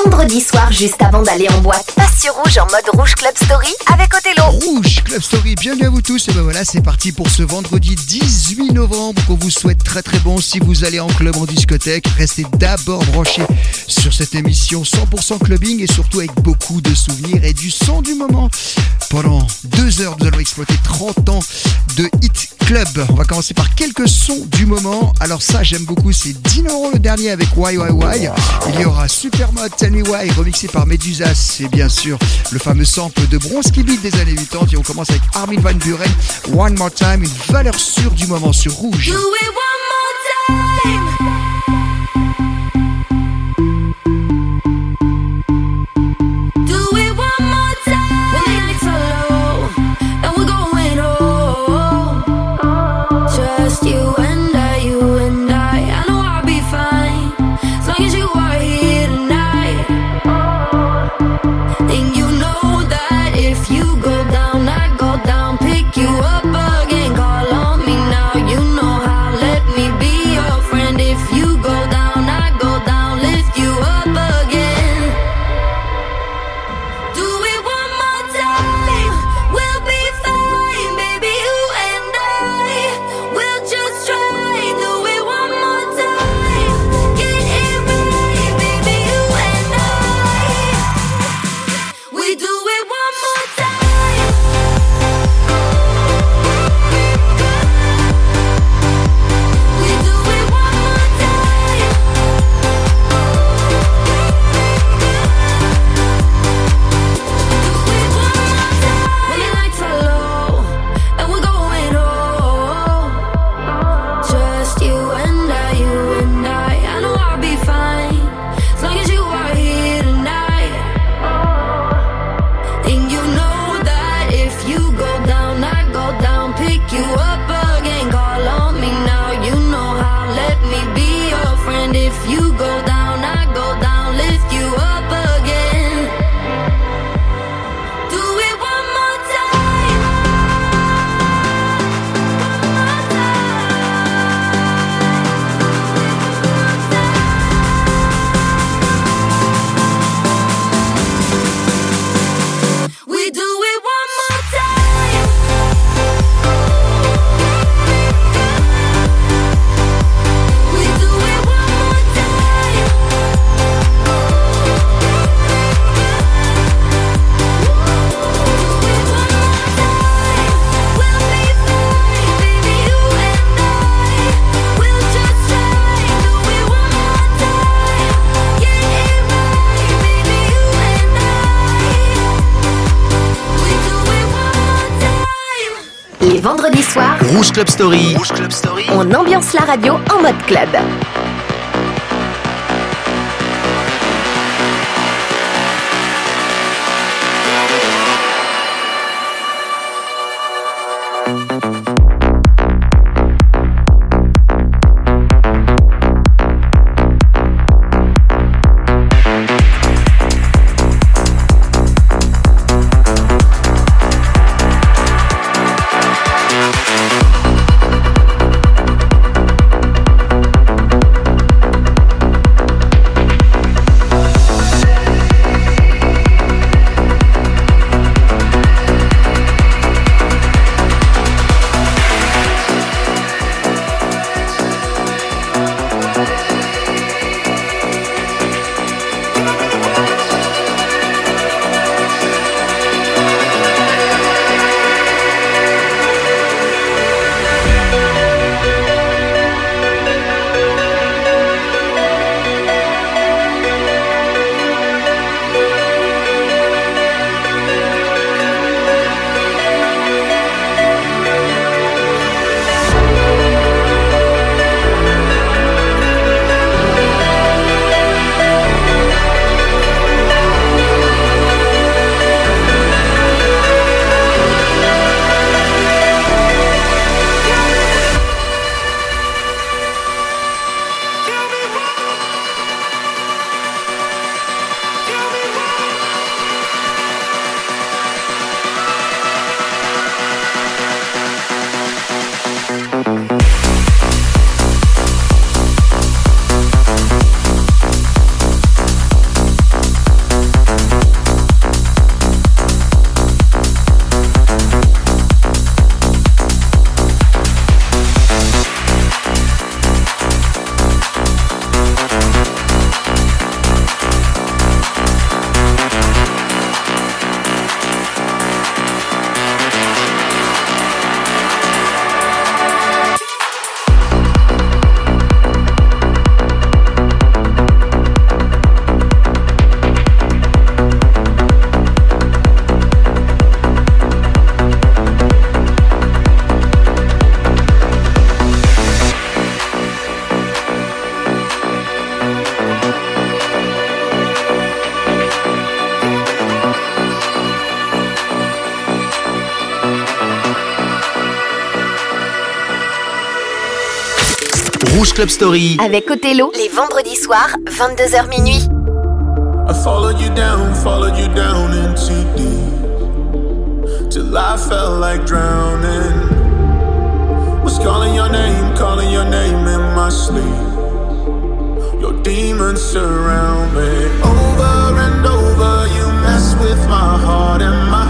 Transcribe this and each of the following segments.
Attendre Vendredi soir, juste avant d'aller en boîte, passe sur Rouge en mode Rouge Club Story avec Othello. Rouge Club Story, bienvenue à vous tous. Et ben voilà, c'est parti pour ce vendredi 18 novembre qu'on vous souhaite très très bon. Si vous allez en club, en discothèque, restez d'abord branchés sur cette émission 100% clubbing et surtout avec beaucoup de souvenirs et du son du moment. Pendant deux heures, nous allons exploiter 30 ans de hit club. On va commencer par quelques sons du moment. Alors ça, j'aime beaucoup, c'est Dinoro le dernier avec Why Why Why. Il y aura Supermod Tell Me Why remixé par Medusa. C'est bien sûr le fameux sample de Bronski Beat des années 80. Et on commence avec Armin Van Buren. One More Time, une valeur sûre du moment sur Rouge. Rouge Club Story. Club Story. On ambiance la radio en mode club. Club Story. Avec Othello, les vendredis soirs, 22h minuit. I followed you down, followed you down into deep. Till I felt like drowning. Was calling your name, calling your name in my sleep. Your demons surround me. Over and over, you mess with my heart and my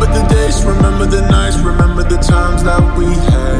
Remember the days, remember the nights, remember the times that we had.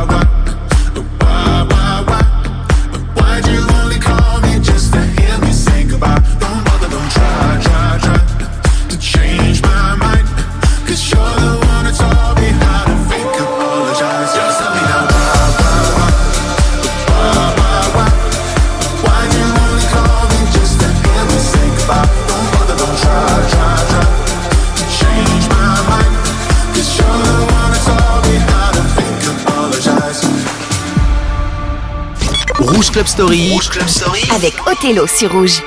Rouge Club Story. Rouge Club Story. Avec Othello sur Rouge.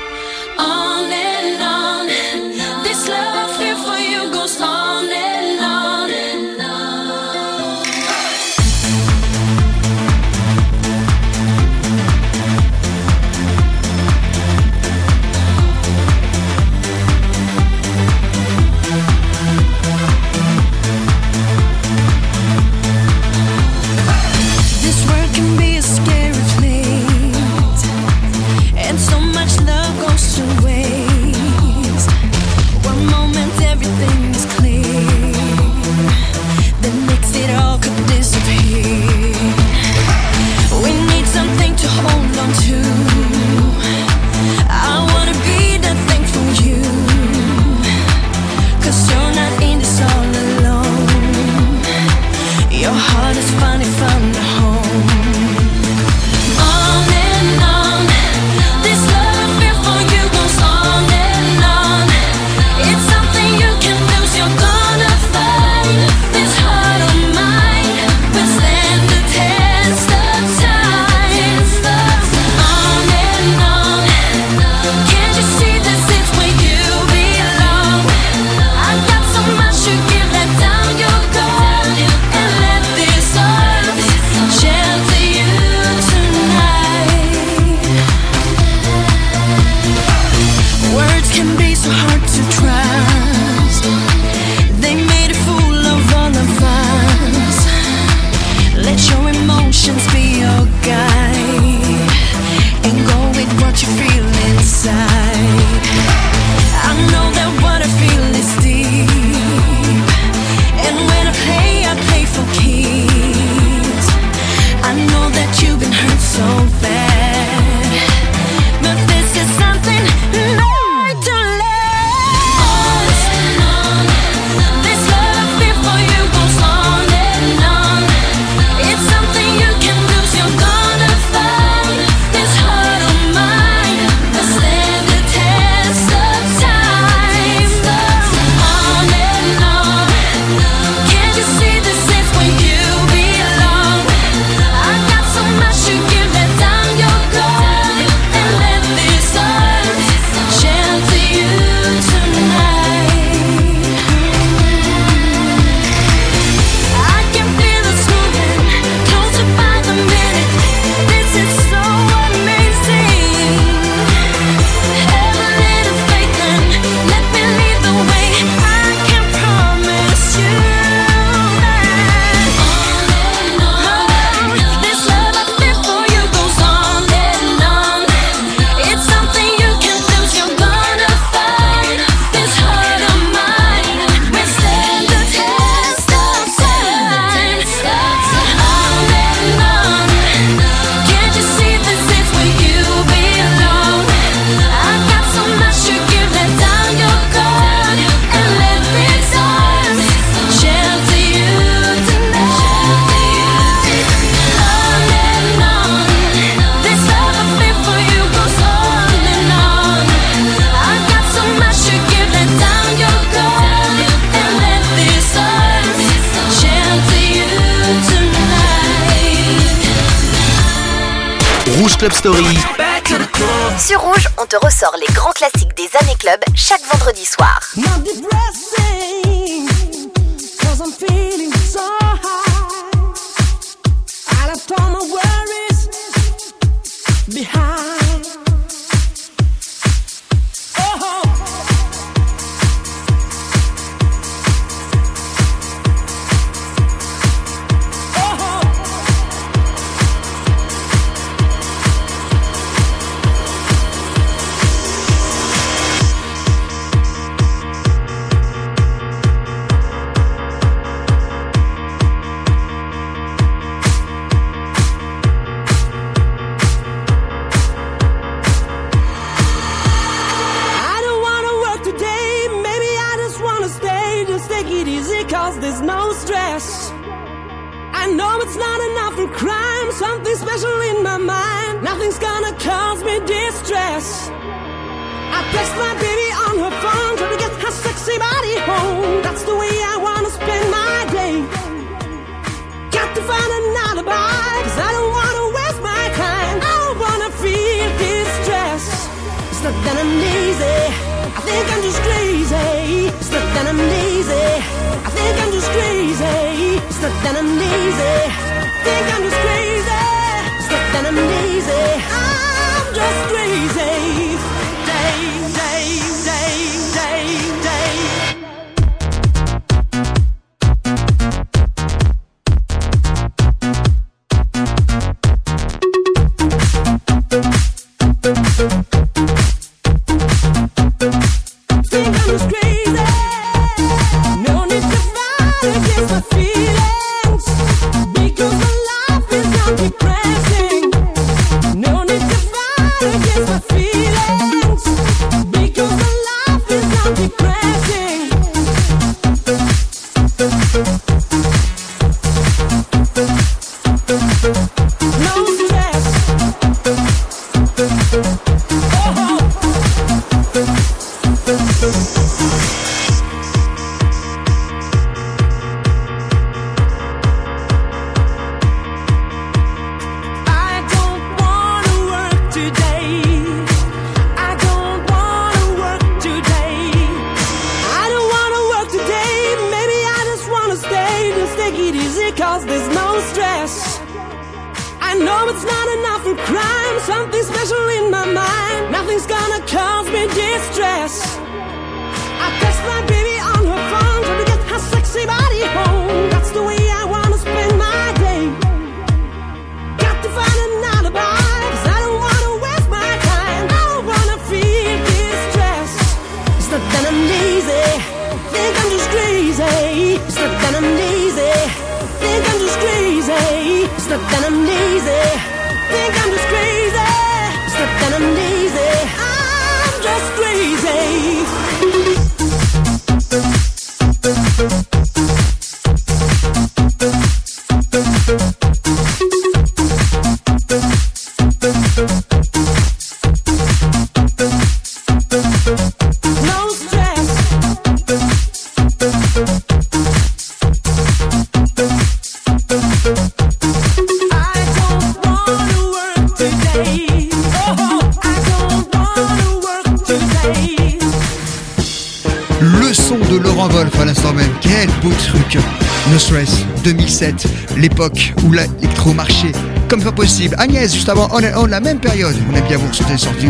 l'époque où l'électromarché comme pas possible. Agnès, juste avant On and On, la même période. On aime bien vous ressortir sortir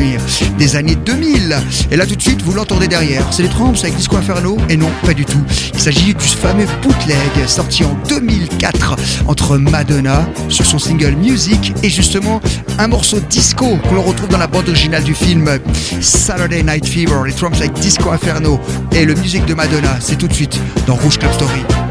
des années 2000. Et là, tout de suite, vous l'entendez derrière. C'est les Tramps avec Disco Inferno Et non, pas du tout. Il s'agit du fameux bootleg sorti en 2004 entre Madonna sur son single Music et justement un morceau disco que l'on retrouve dans la bande originale du film Saturday Night Fever. Les Tramps avec Disco Inferno et le musique de Madonna. C'est tout de suite dans Rouge Club Story.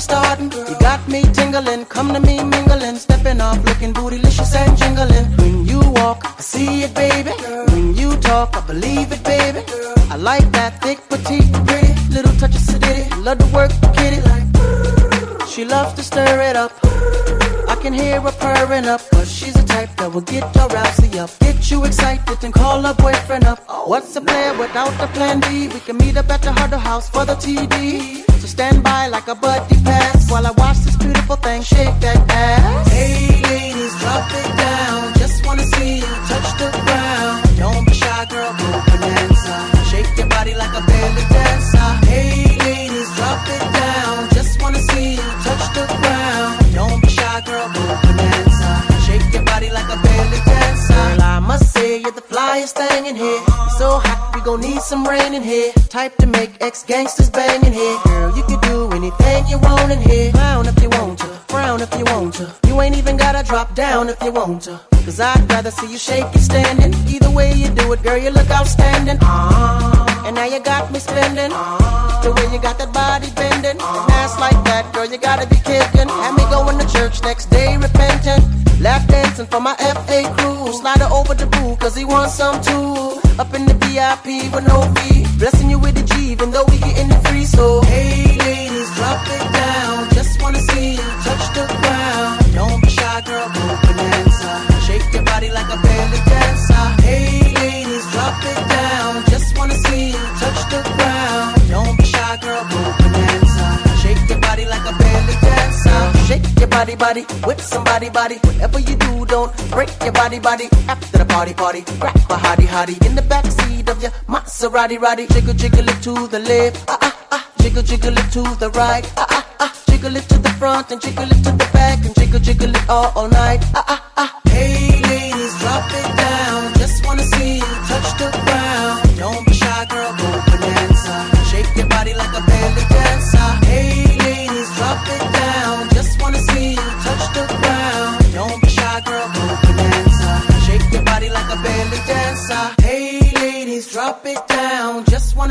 You're starting? You got me tingling, come to me mingling, stepping off, looking bootylicious and jingling. When you walk, I see it, baby. When you talk, I believe it, baby. I like that thick, petite, pretty, little touch of sedity. Love to work, kitty like. She loves to stir it up. I can hear her purring up, but she's the type that will get your rousey up. Get you excited and call her boyfriend up. What's a plan without a plan B? We can meet up at the Huddle House for the TD. So stand by like a buddy pass while I watch this beautiful thing shake that ass. Hey ladies, drop it down. The flyest thing in here. So hot, we gon' need some rain in here. Type to make ex gangsters bang in here. Girl, you can do anything you want in here. Clown if you want to, frown if you want to. You ain't even gotta drop down if you want to. Cause I'd rather see you shake it standing. Either way you do it, girl, you look outstanding. Ah, and now you got me spending. The way you got that body bending, and ass like that, girl, you gotta be kidding. Had me going to church next day repentant. Lap dancing for my FA crew. Slide her over the pool, cause he wants some too. Up in the VIP with no fee. Blessing you with a G, even though we getting it free. So, hey ladies, drop it down. Just wanna see you touch the ground. Don't be shy, girl, go bonanza. Shake your body like a belly dancer. Body, body with somebody, body. Whatever you do, don't break your body, body. After the party, party, grab a hottie, hottie in the back seat of your Maserati, roddy. Jiggle, jiggle it to the left, ah ah ah. Jiggle, jiggle it to the right, ah ah ah. Jiggle it to the front and jiggle it to the back and jiggle, jiggle it all, all night, ah ah ah. Hey ladies, drop it down.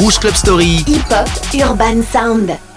Rouge Club Story. Hip Hop Urban Sound.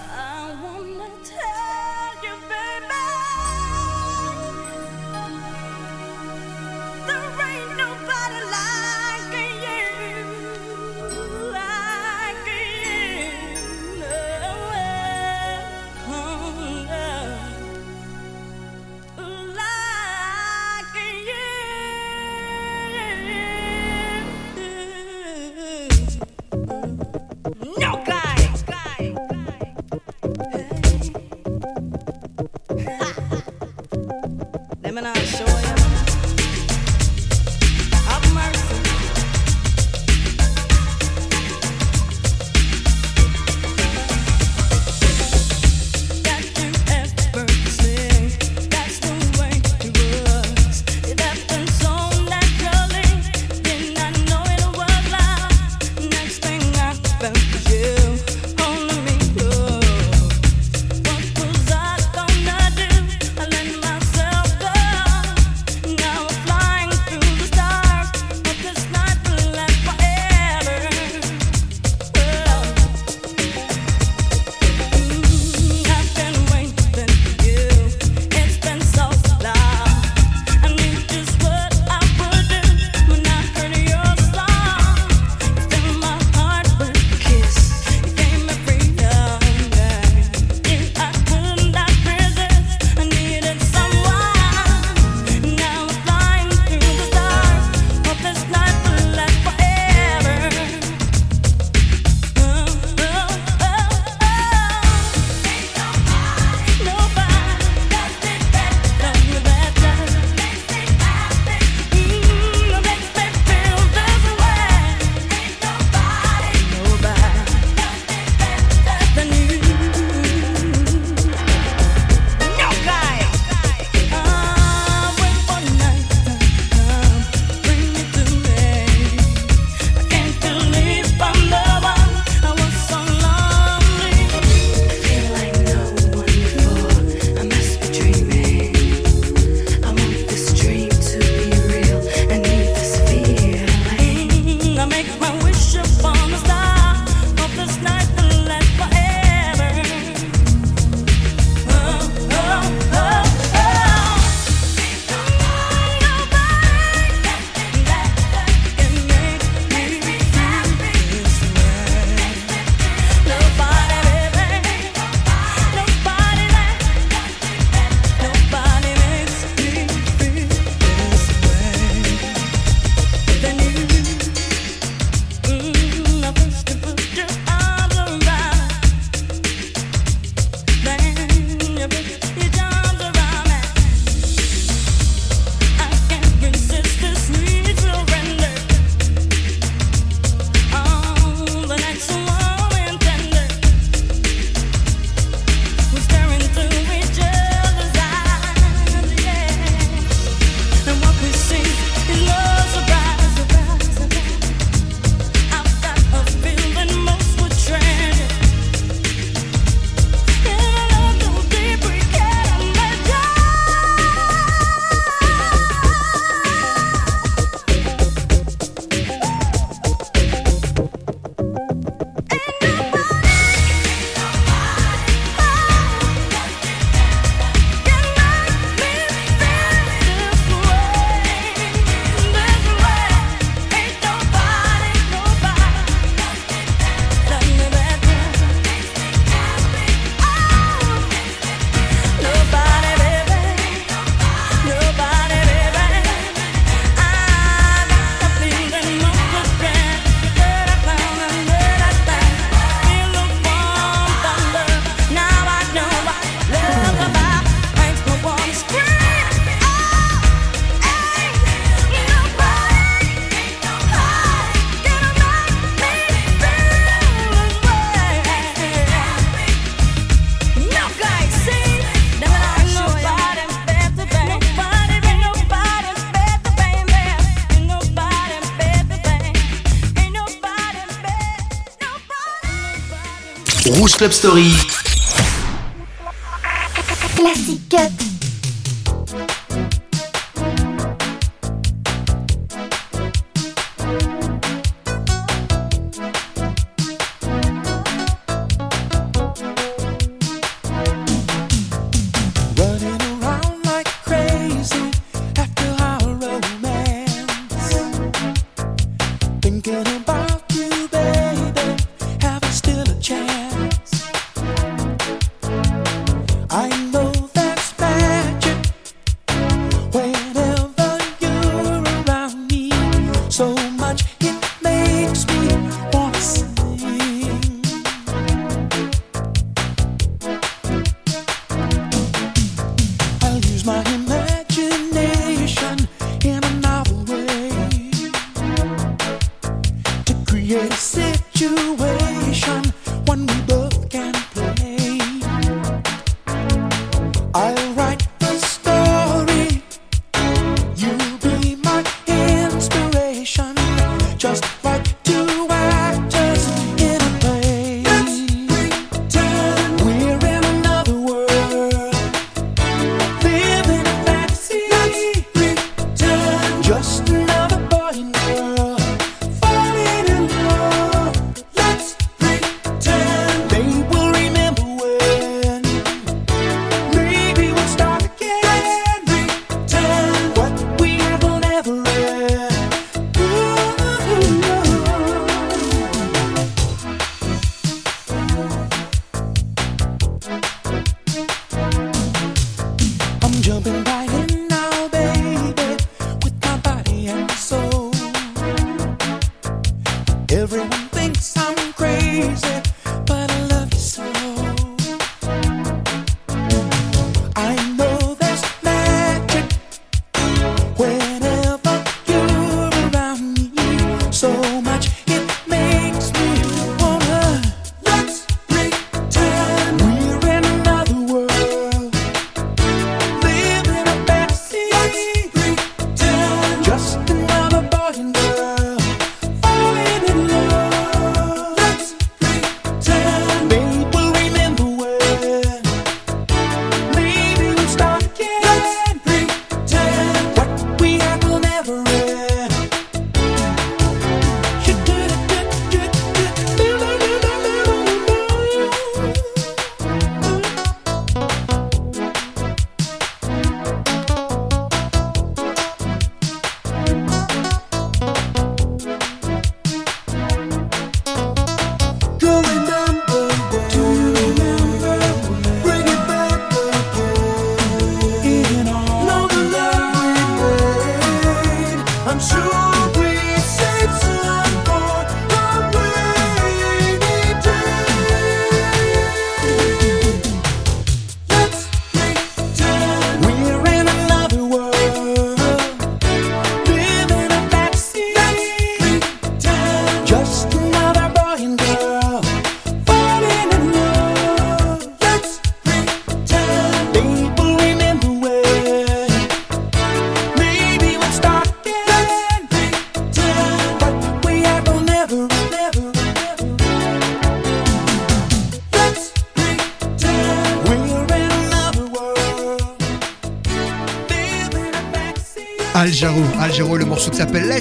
Rouge Club Story.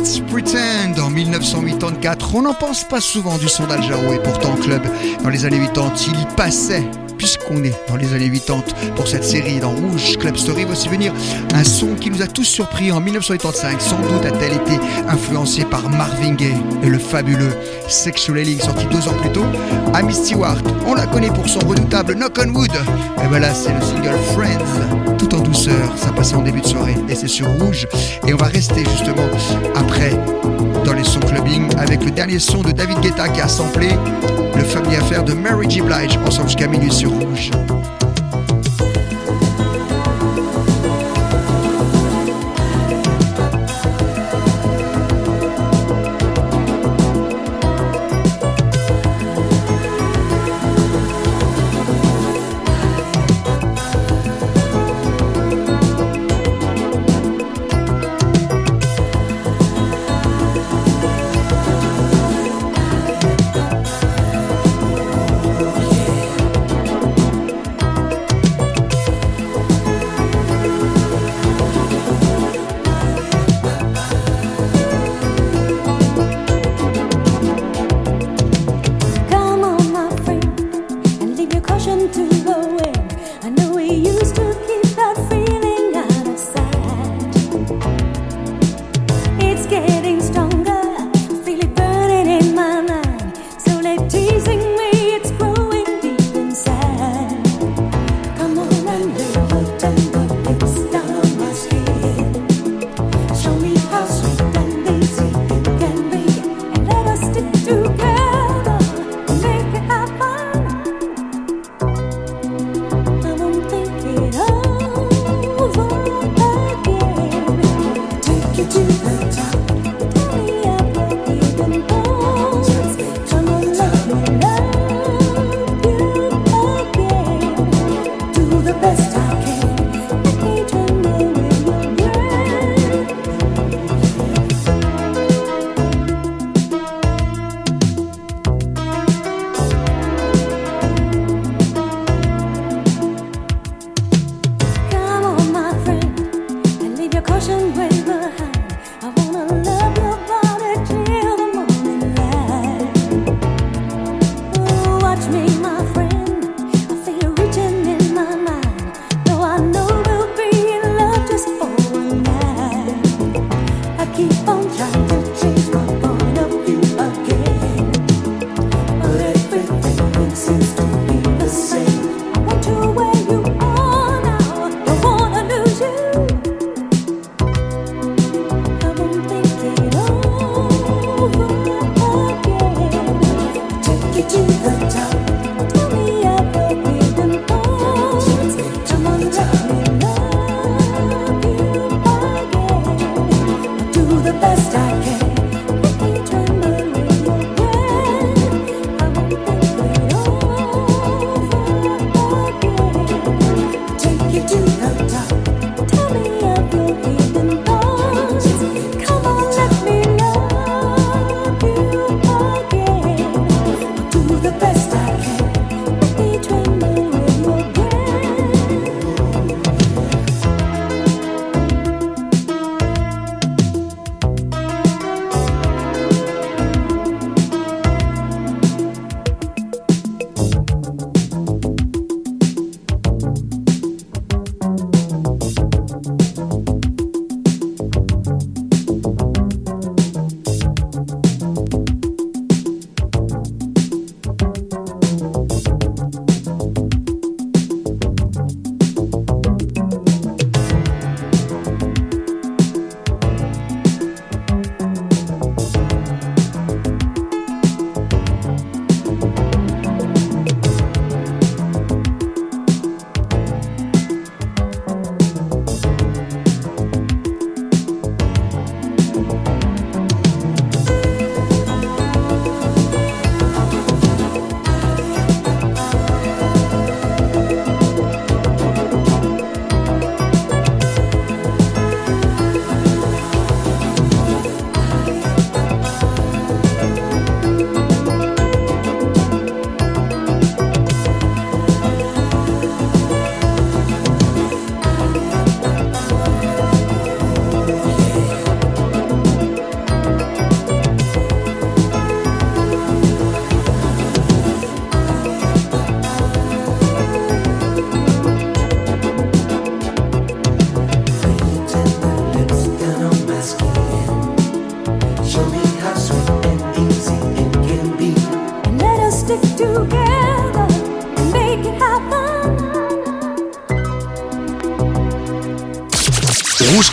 Let's Pretend en 1984. On n'en pense pas souvent du son d'Al et pourtant club, dans les années 80, il y passait. Puisqu'on est dans les années 80 pour cette série dans Rouge Club Story, voici venir un son qui nous a tous surpris en 1985. Sans doute a-t-elle été influencée par Marvin Gaye et le fabuleux Sexual Healing sorti deux ans plus tôt. Amy Stewart, on la connaît pour son redoutable Knock on Wood. Et ben là, c'est le single Friends, tout en douceur. Ça passait en début de soirée et c'est sur Rouge. Et on va rester justement après les sons clubbing avec le dernier son de David Guetta qui a samplé le fameux affaire de Mary J. Blige ensemble jusqu'à minuit sur Rouge.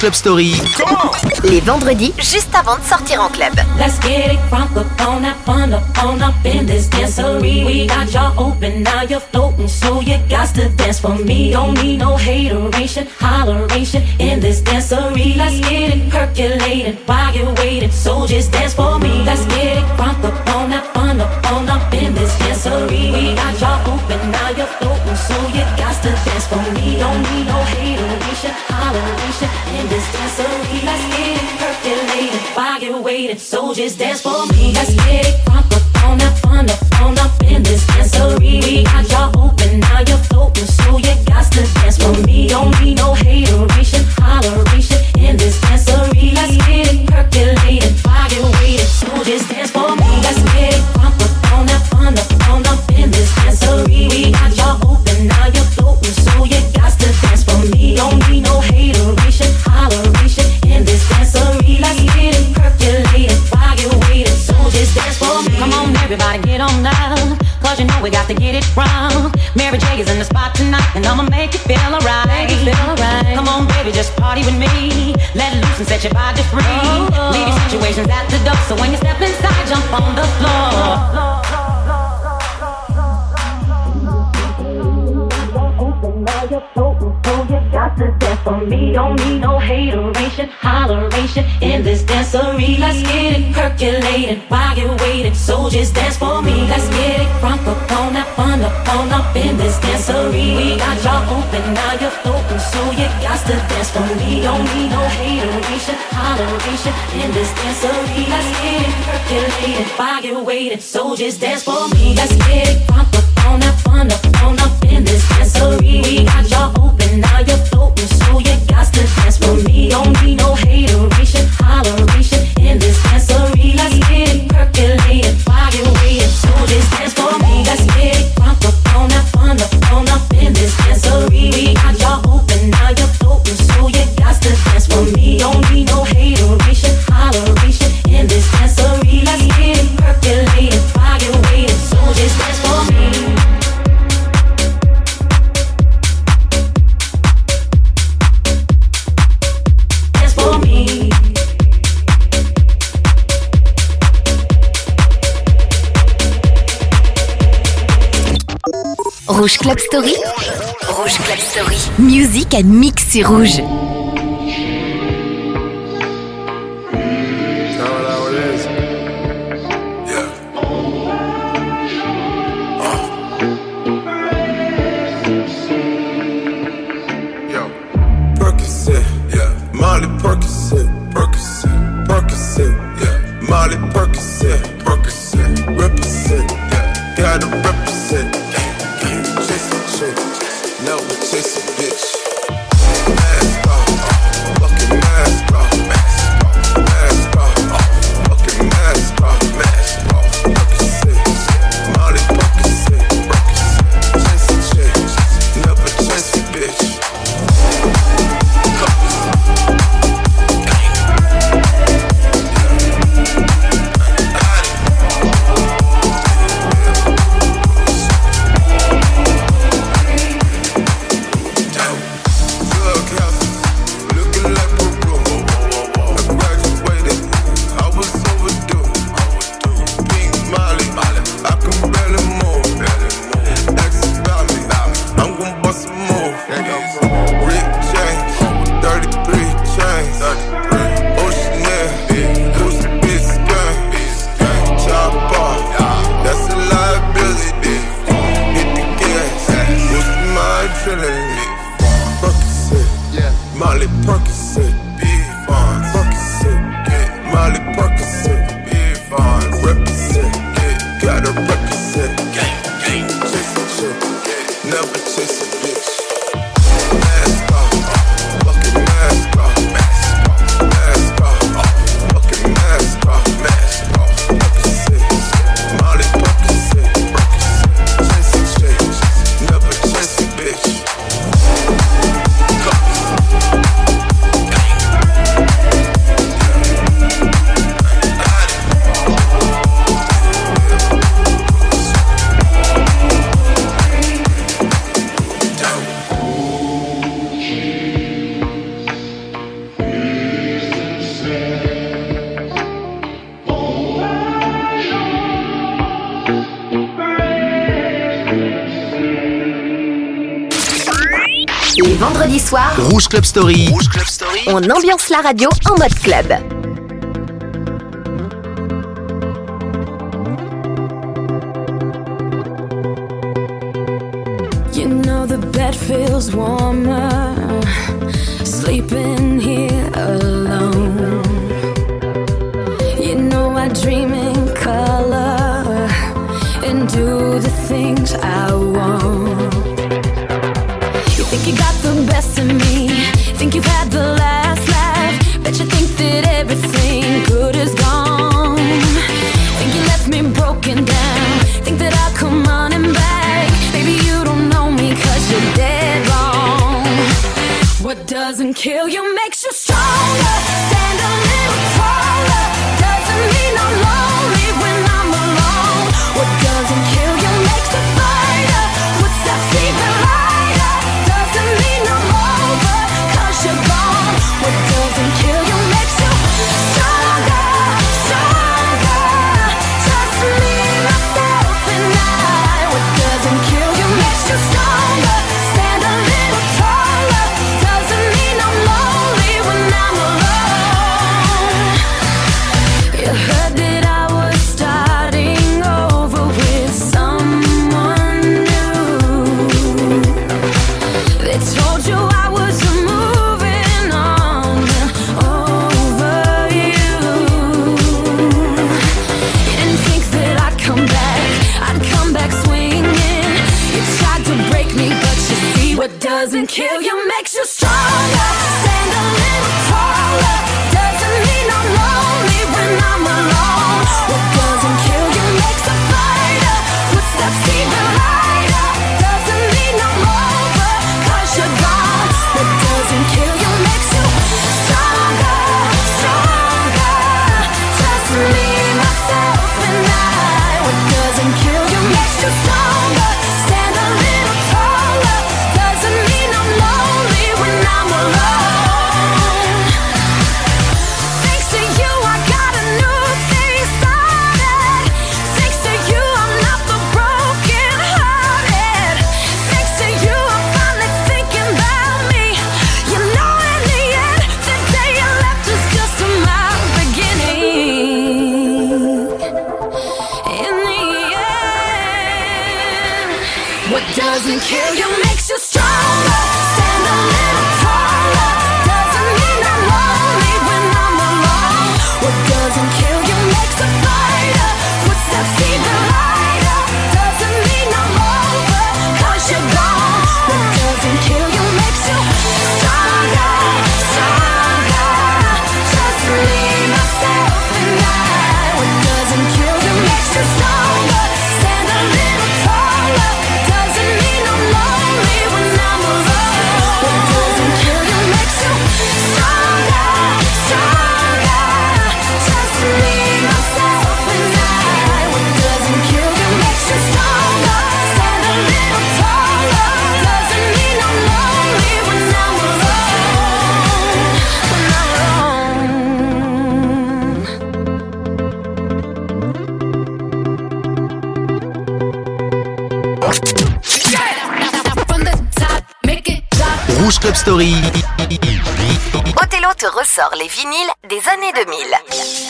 Club Story. Les vendredis, juste avant de sortir en club. Let's get it crunk up on that fun up on up in this dancery. We got y'all open, now you're floating, so you got to dance for me. Don't need no hateration, holleration in this dancery. Let's get it percolated while you're waiting, so just dance for me. Let's get it crunk up while you're. So just dance for me. Let's up up up in this. We got open, now so you got to dance for me. Don't need no tonight, and I'ma make you feel alright. Make you feel alright. Come on, baby, just party with me. Let loose and set your body free. Oh. oh, oh. Leave your situations at the door, so when you step inside, jump on the floor. Now you're floating, so you got to dance for me. Don't need no hateration, holleration in this dancery. Let's get it percolated while you're waiting. So just dance for me. Let's get it crunk up on that fun up on up in this dancery. We got y'all open, now you're floating, so you got to dance for me. Don't need no hateration, holleration in this dancery. Let's get it percolated while you're waiting. So just dance for me. Let's get it crunk up on that fun up on up in this dancery. We got y'all open, now you're just to dance for me. Don't need no hater. Rouge Club Story. Rouge Club Story. Musique à mix sur rouge. Les vendredis soirs, Rouge Club Story. Rouge Club Story. On ambiance la radio en mode club. You know the bed feels warm. Rouge Club Story. Othello te ressort les vinyles des années 2000.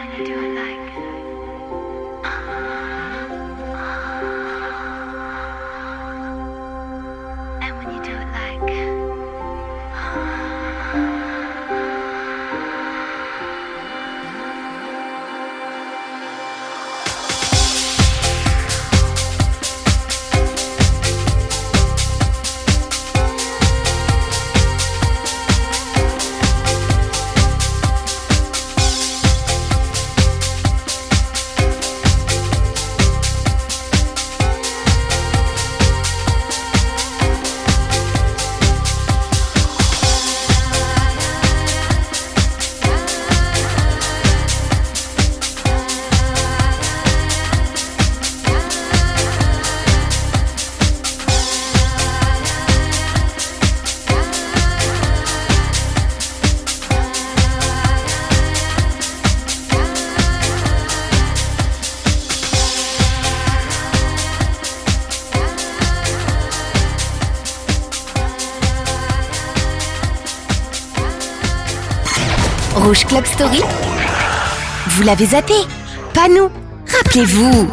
time to do it. Vous l'avez zappé Pas nous. Rappelez-vous.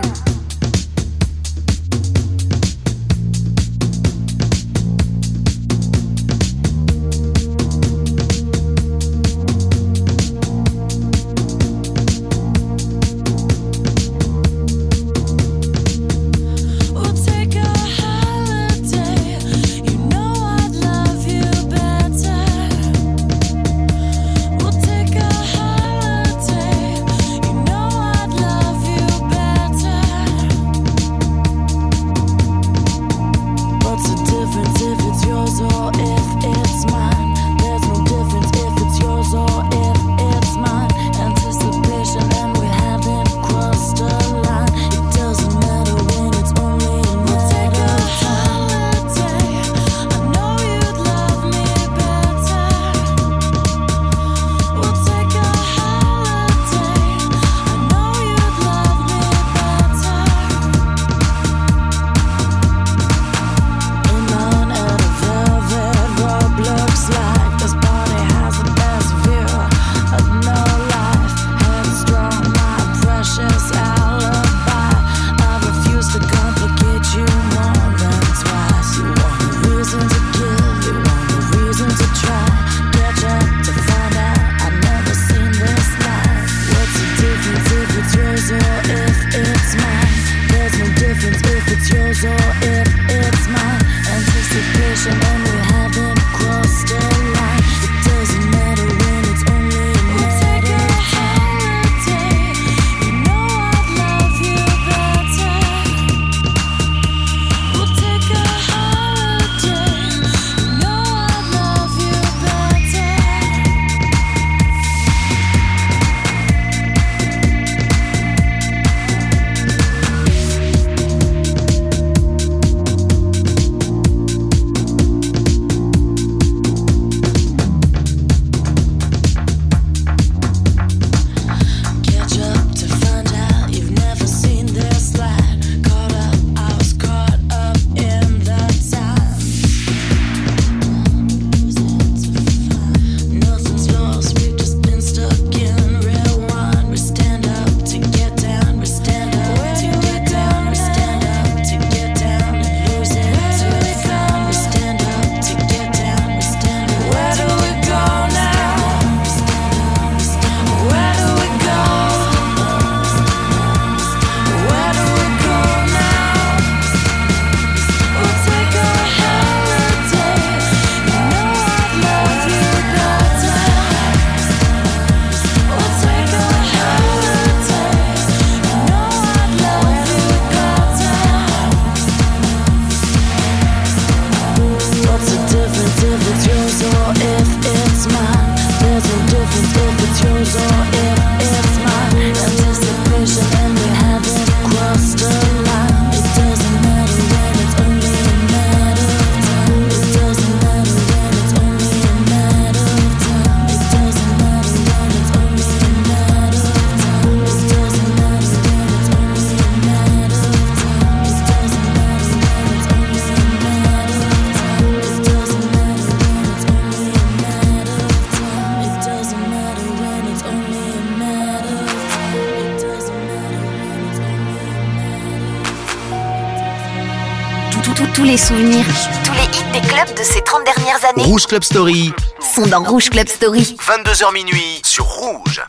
Rouge Club Story sont dans Rouge Club Story. 22h minuit sur Rouge.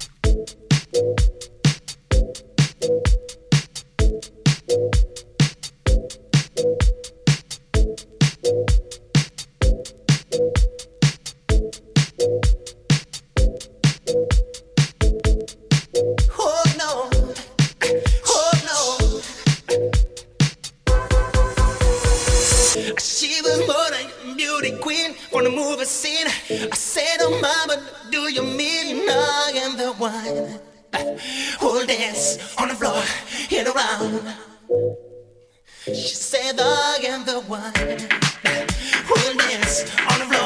She was more than beauty queen from the movie scene. I said, Oh, mama, do you mean love and the wine? We'll dance on the floor hit a round. She said, Love and the wine. We'll dance on the floor.